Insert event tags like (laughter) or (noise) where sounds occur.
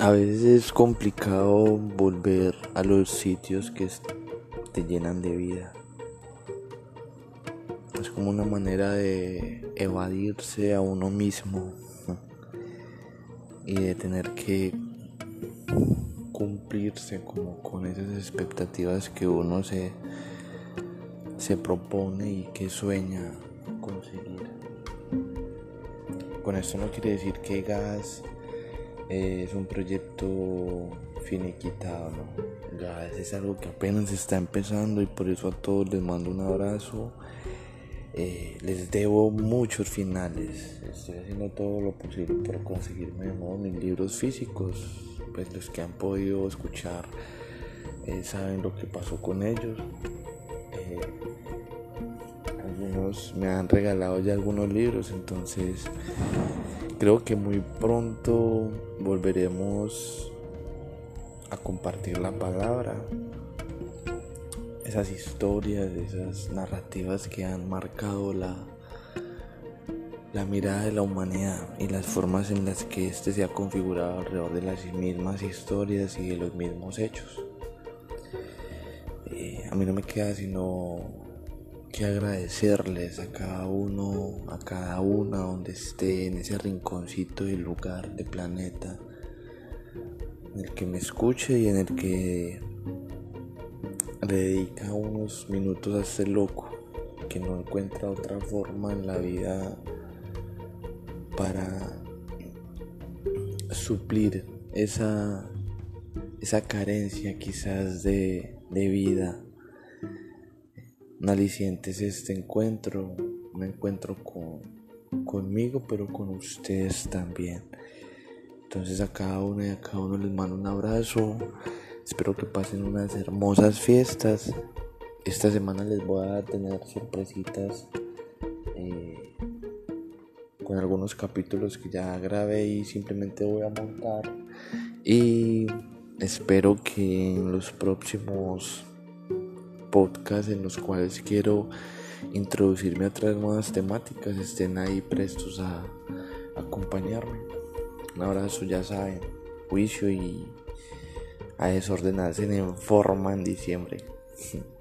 A veces es complicado volver a los sitios que te llenan de vida. Es como una manera de evadirse a uno mismo y de tener que cumplirse como con esas expectativas que uno se, se propone y que sueña conseguir. Con esto no quiere decir que gas es un proyecto finiquitado. Ya es algo que apenas está empezando y por eso a todos les mando un abrazo. Eh, les debo muchos finales. Estoy haciendo todo lo posible por conseguirme de nuevo mis libros físicos. Pues los que han podido escuchar eh, saben lo que pasó con ellos. Eh, algunos me han regalado ya algunos libros, entonces creo que muy pronto volveremos a compartir la palabra, esas historias, esas narrativas que han marcado la, la mirada de la humanidad y las formas en las que éste se ha configurado alrededor de las mismas historias y de los mismos hechos. Eh, a mí no me queda sino que agradecerles a cada uno, a cada una donde esté en ese rinconcito del lugar, de planeta, en el que me escuche y en el que dedica unos minutos a este loco que no encuentra otra forma en la vida para suplir esa, esa carencia quizás de, de vida un este encuentro, un encuentro con, conmigo, pero con ustedes también. Entonces a cada uno y a cada uno les mando un abrazo. Espero que pasen unas hermosas fiestas. Esta semana les voy a tener sorpresitas eh, con algunos capítulos que ya grabé y simplemente voy a montar. Y espero que en los próximos podcast en los cuales quiero introducirme a otras nuevas temáticas estén ahí prestos a, acompañarme. Un abrazo, ya saben, juicio y a desordenarse en forma en diciembre. (laughs)